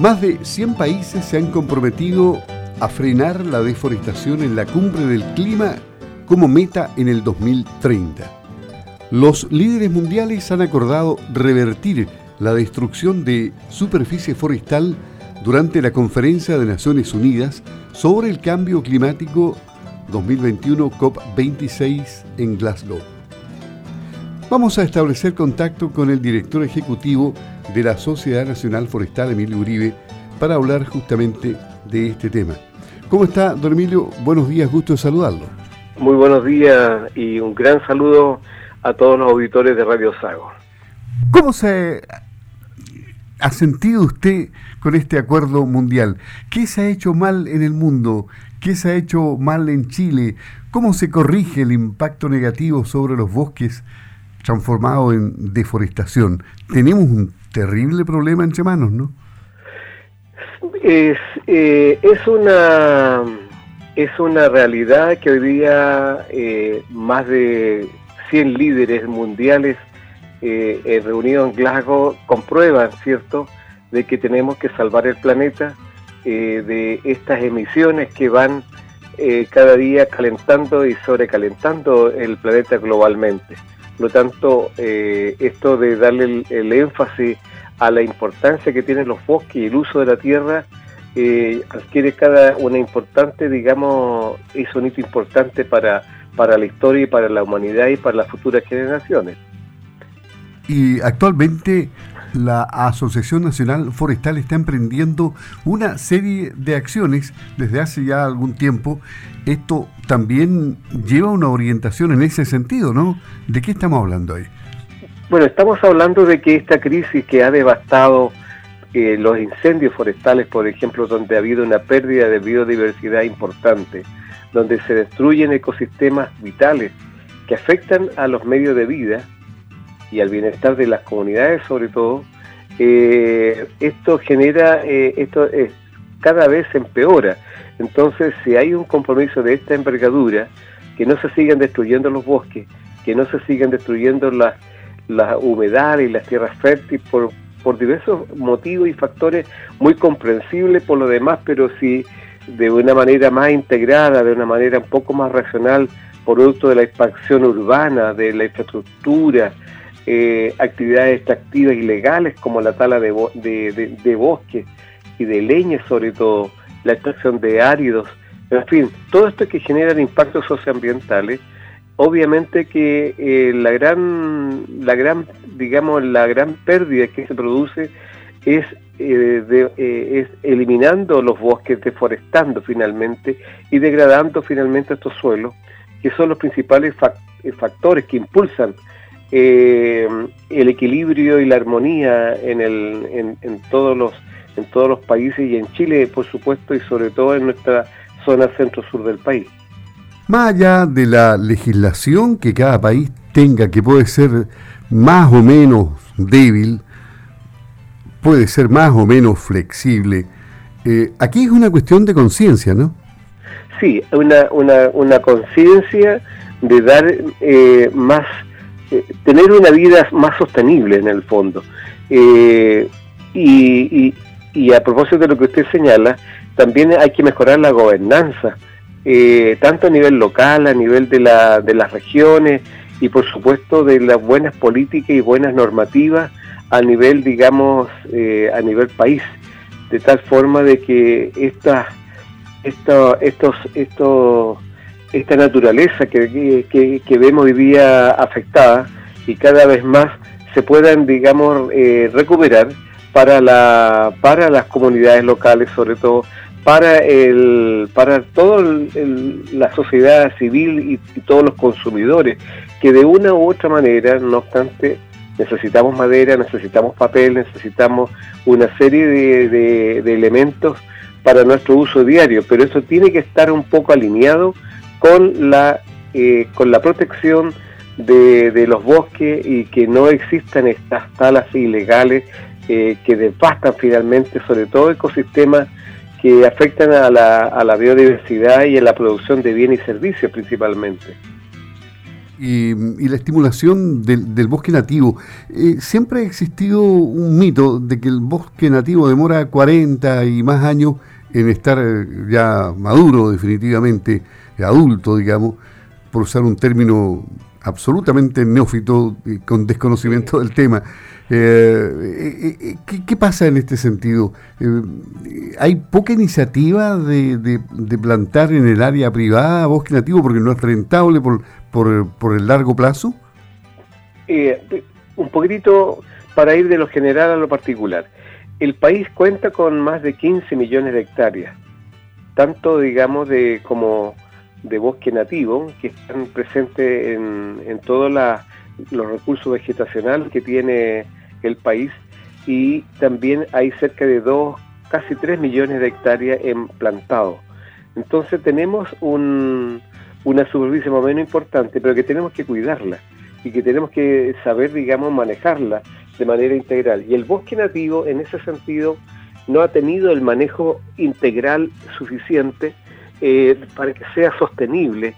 Más de 100 países se han comprometido a frenar la deforestación en la cumbre del clima como meta en el 2030. Los líderes mundiales han acordado revertir la destrucción de superficie forestal durante la Conferencia de Naciones Unidas sobre el Cambio Climático 2021 COP26 en Glasgow. Vamos a establecer contacto con el director ejecutivo de la Sociedad Nacional Forestal, Emilio Uribe, para hablar justamente de este tema. ¿Cómo está, don Emilio? Buenos días, gusto de saludarlo. Muy buenos días y un gran saludo a todos los auditores de Radio Sago. ¿Cómo se ha sentido usted con este acuerdo mundial? ¿Qué se ha hecho mal en el mundo? ¿Qué se ha hecho mal en Chile? ¿Cómo se corrige el impacto negativo sobre los bosques transformados en deforestación? Tenemos un terrible problema entre manos, ¿no? Es, eh, una es una realidad que hoy día eh, más de 100 líderes mundiales eh, reunidos en Glasgow comprueban, ¿cierto?, de que tenemos que salvar el planeta eh, de estas emisiones que van cada día calentando y sobrecalentando el planeta globalmente. Por lo tanto, esto de darle el énfasis a la importancia que tienen los bosques y el uso de la tierra, eh, adquiere cada una importante, digamos, es un hito importante para, para la historia y para la humanidad y para las futuras generaciones. Y actualmente la Asociación Nacional Forestal está emprendiendo una serie de acciones desde hace ya algún tiempo. Esto también lleva una orientación en ese sentido, ¿no? ¿De qué estamos hablando ahí? Bueno, estamos hablando de que esta crisis que ha devastado eh, los incendios forestales, por ejemplo, donde ha habido una pérdida de biodiversidad importante, donde se destruyen ecosistemas vitales que afectan a los medios de vida y al bienestar de las comunidades sobre todo, eh, esto genera, eh, esto es, cada vez empeora. Entonces, si hay un compromiso de esta envergadura, que no se sigan destruyendo los bosques, que no se sigan destruyendo las la humedad y las tierras fértiles por, por diversos motivos y factores muy comprensibles por lo demás, pero sí de una manera más integrada, de una manera un poco más racional, producto de la expansión urbana, de la infraestructura, eh, actividades extractivas ilegales como la tala de, de, de bosques y de leña sobre todo, la extracción de áridos, en fin, todo esto que genera impactos socioambientales obviamente que eh, la gran la gran digamos la gran pérdida que se produce es eh, eh, es eliminando los bosques deforestando finalmente y degradando finalmente estos suelos que son los principales factores que impulsan el equilibrio y la armonía en, el, en, en todos los en todos los países y en Chile por supuesto y sobre todo en nuestra zona centro sur del país más allá de la legislación que cada país tenga, que puede ser más o menos débil, puede ser más o menos flexible, eh, aquí es una cuestión de conciencia, ¿no? Sí, una, una, una conciencia de dar eh, más, eh, tener una vida más sostenible en el fondo. y, y, y a propósito de lo que usted señala, también hay que mejorar la gobernanza eh, tanto a nivel local, a nivel de, la, de las regiones y por supuesto de las buenas políticas y buenas normativas a nivel, digamos, eh, a nivel país, de tal forma de que esta, esto, estos, estos, esta naturaleza que, que, vemos hoy día afectada y cada vez más se puedan, digamos, eh, recuperar para, la, para las comunidades locales, sobre todo para el para toda la sociedad civil y, todos los consumidores que de una u otra manera no obstante necesitamos madera necesitamos papel necesitamos una serie de, elementos para nuestro uso diario. Pero eso tiene que estar un poco alineado con la eh, con la protección de, de, los bosques y que no existan estas talas ilegales eh, que devastan finalmente sobre todo ecosistemas que afectan a la, a la biodiversidad y a la producción de bienes y servicios principalmente. y, la estimulación del, bosque nativo. Eh, siempre ha existido un mito de que el bosque nativo demora 40 y más años en estar ya maduro definitivamente, adulto, digamos, por usar un término absolutamente neófito y con desconocimiento del tema. Eh, ¿qué, pasa en este sentido? ¿Hay poca iniciativa de, plantar en el área privada bosque nativo porque no es rentable por, por, el largo plazo? Eh, un poquitito para ir de lo general a lo particular. El país cuenta con más de 15 millones de hectáreas, tanto digamos de como de bosque nativo, que están presentes en, en todos los recursos vegetacionales que tiene el país, y también hay cerca de dos, casi 3 millones de hectáreas en plantado. Entonces tenemos un, una superficie más o menos importante, pero que tenemos que cuidarla y que tenemos que saber, digamos, manejarla de manera integral. Y el bosque nativo, en ese sentido, no ha tenido el manejo integral suficiente eh, para que sea sostenible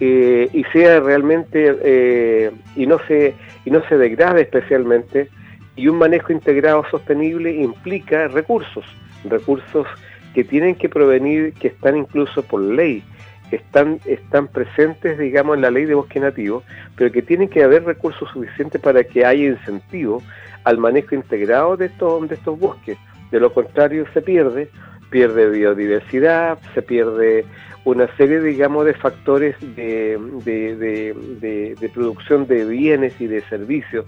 eh, y sea realmente eh, y no se y no se degrade especialmente. Y un manejo integrado sostenible implica recursos, recursos que tienen que provenir, que están incluso por ley están, están presentes, digamos, en la ley de bosque nativo, pero que tienen que haber recursos suficientes para que haya incentivo al manejo integrado de estos, de estos bosques. De lo contrario, se pierde, pierde biodiversidad, se pierde una serie, digamos, de factores de, de, producción de bienes y de servicios,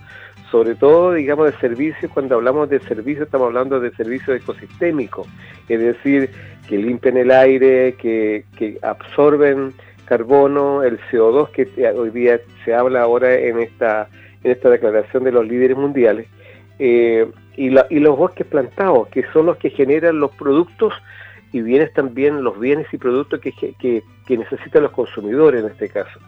sobre todo, digamos, de servicios, cuando hablamos de servicios estamos hablando de servicios ecosistémicos, es decir, que limpian el aire, que, absorben carbono, el CO2 que hoy día se habla ahora en esta, en esta declaración de los líderes mundiales, eh, y, y los bosques plantados, que son los que generan los productos y bienes también, los bienes y productos que, que, necesitan los consumidores en este caso.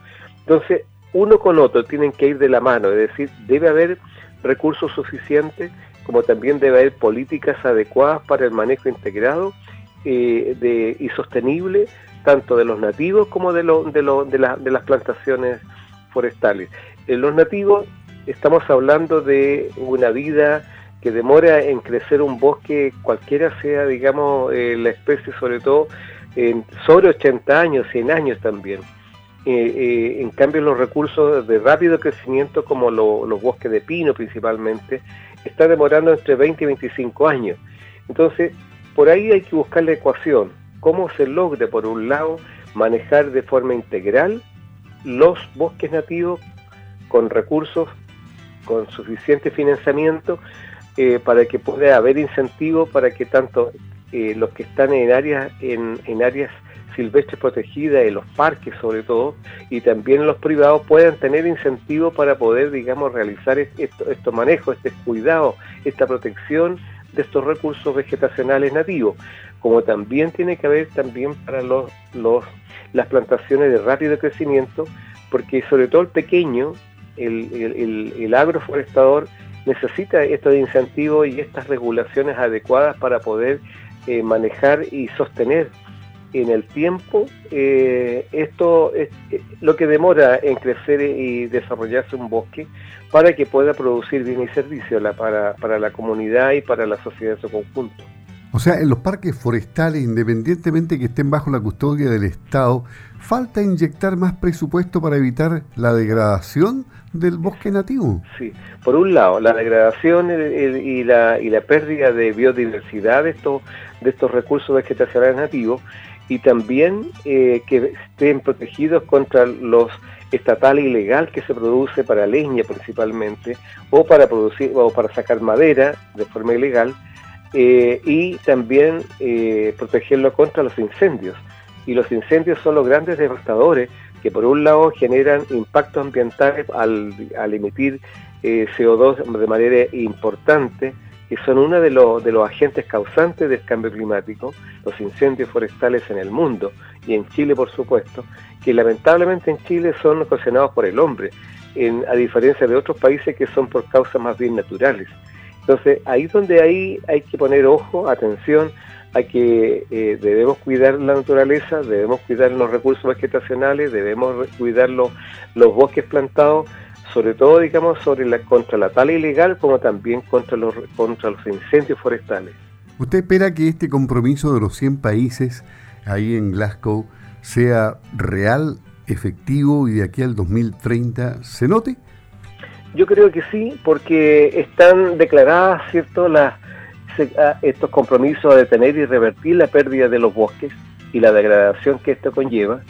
Entonces, uno con otro tienen que ir de la mano, es decir, debe haber recursos suficientes, como también debe haber políticas adecuadas para el manejo integrado eh, de, y sostenible tanto de los nativos como de, lo, de, lo, de, de las plantaciones forestales. En los nativos estamos hablando de una vida que demora en crecer un bosque, cualquiera sea, digamos, eh, la especie, sobre todo, en sobre 80 años, 100 años también. Eh, en cambio, los recursos de rápido crecimiento, como los bosques de pino principalmente, están demorando entre 20 y 25 años. Entonces, por ahí hay que buscar la ecuación, cómo se logra, por un lado, manejar de forma integral los bosques nativos con recursos, con suficiente financiamiento, eh, para que pueda haber incentivos para que tanto eh, los que están en áreas, en, en áreas silvestres protegidas, en los parques sobre todo, y también los privados puedan tener incentivos para poder, digamos, realizar estos manejos, este cuidado, esta protección de estos recursos vegetacionales nativos, como también tiene que haber también para los, los, las plantaciones de rápido crecimiento, porque sobre todo el pequeño, el, agroforestador necesita estos incentivos y estas regulaciones adecuadas para poder eh, manejar y sostener en el tiempo eh, esto es eh, lo que demora en crecer y desarrollarse un bosque para que pueda producir bien y servicio para, para la comunidad y para la sociedad en su conjunto. O sea, en los parques forestales, independientemente que estén bajo la custodia del Estado, falta inyectar más presupuesto para evitar la degradación del bosque nativo. Sí, por un lado, la degradación y la, y la pérdida de biodiversidad de estos, de estos recursos vegetacionales nativos y también eh, que estén protegidos contra los estatal ilegal que se produce para leña principalmente o para producir o para sacar madera de forma ilegal eh, y también eh, protegerlo contra los incendios y los incendios son los grandes devastadores que por un lado generan impactos ambientales al, emitir CO2 de manera importante que son uno de, los, de los agentes causantes del cambio climático, los incendios forestales en el mundo y en Chile, por supuesto, que lamentablemente en Chile son ocasionados por el hombre, a diferencia de otros países que son por causas más bien naturales. Entonces, ahí es donde ahí hay que poner ojo, atención a que eh, debemos cuidar la naturaleza, debemos cuidar los recursos vegetacionales, debemos cuidar los, los bosques plantados, sobre todo, digamos, sobre la, contra la tala ilegal, como también contra los, contra los incendios forestales. ¿Usted espera que este compromiso de los 100 países ahí en Glasgow sea real, efectivo y de aquí al 2030 se note? Yo creo que sí, porque están declaradas, ¿cierto?, las, ah, estos compromisos a detener y revertir la pérdida de los bosques y la degradación que esto conlleva.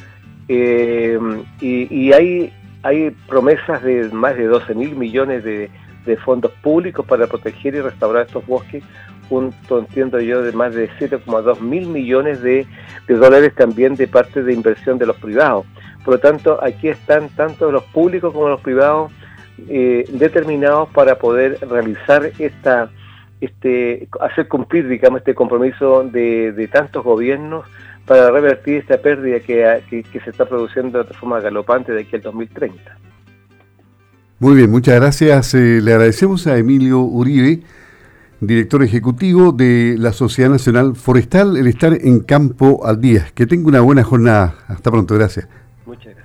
Eh, y, hay, hay promesas de más de 12 mil millones de, fondos públicos para proteger y restaurar estos bosques, junto, entiendo yo, de más de 7,2 mil millones de, de, dólares también de parte de inversión de los privados. Por lo tanto, aquí están tanto los públicos como los privados eh, determinados para poder realizar esta, este, hacer cumplir, digamos, este compromiso de, tantos gobiernos para revertir esta pérdida que, se está produciendo de forma galopante de aquí al 2030. Muy bien, muchas gracias. Eh, le agradecemos a Emilio Uribe, director ejecutivo de la Sociedad Nacional Forestal, el estar en campo al día. Que tenga una buena jornada. Hasta pronto, gracias. Muchas gracias.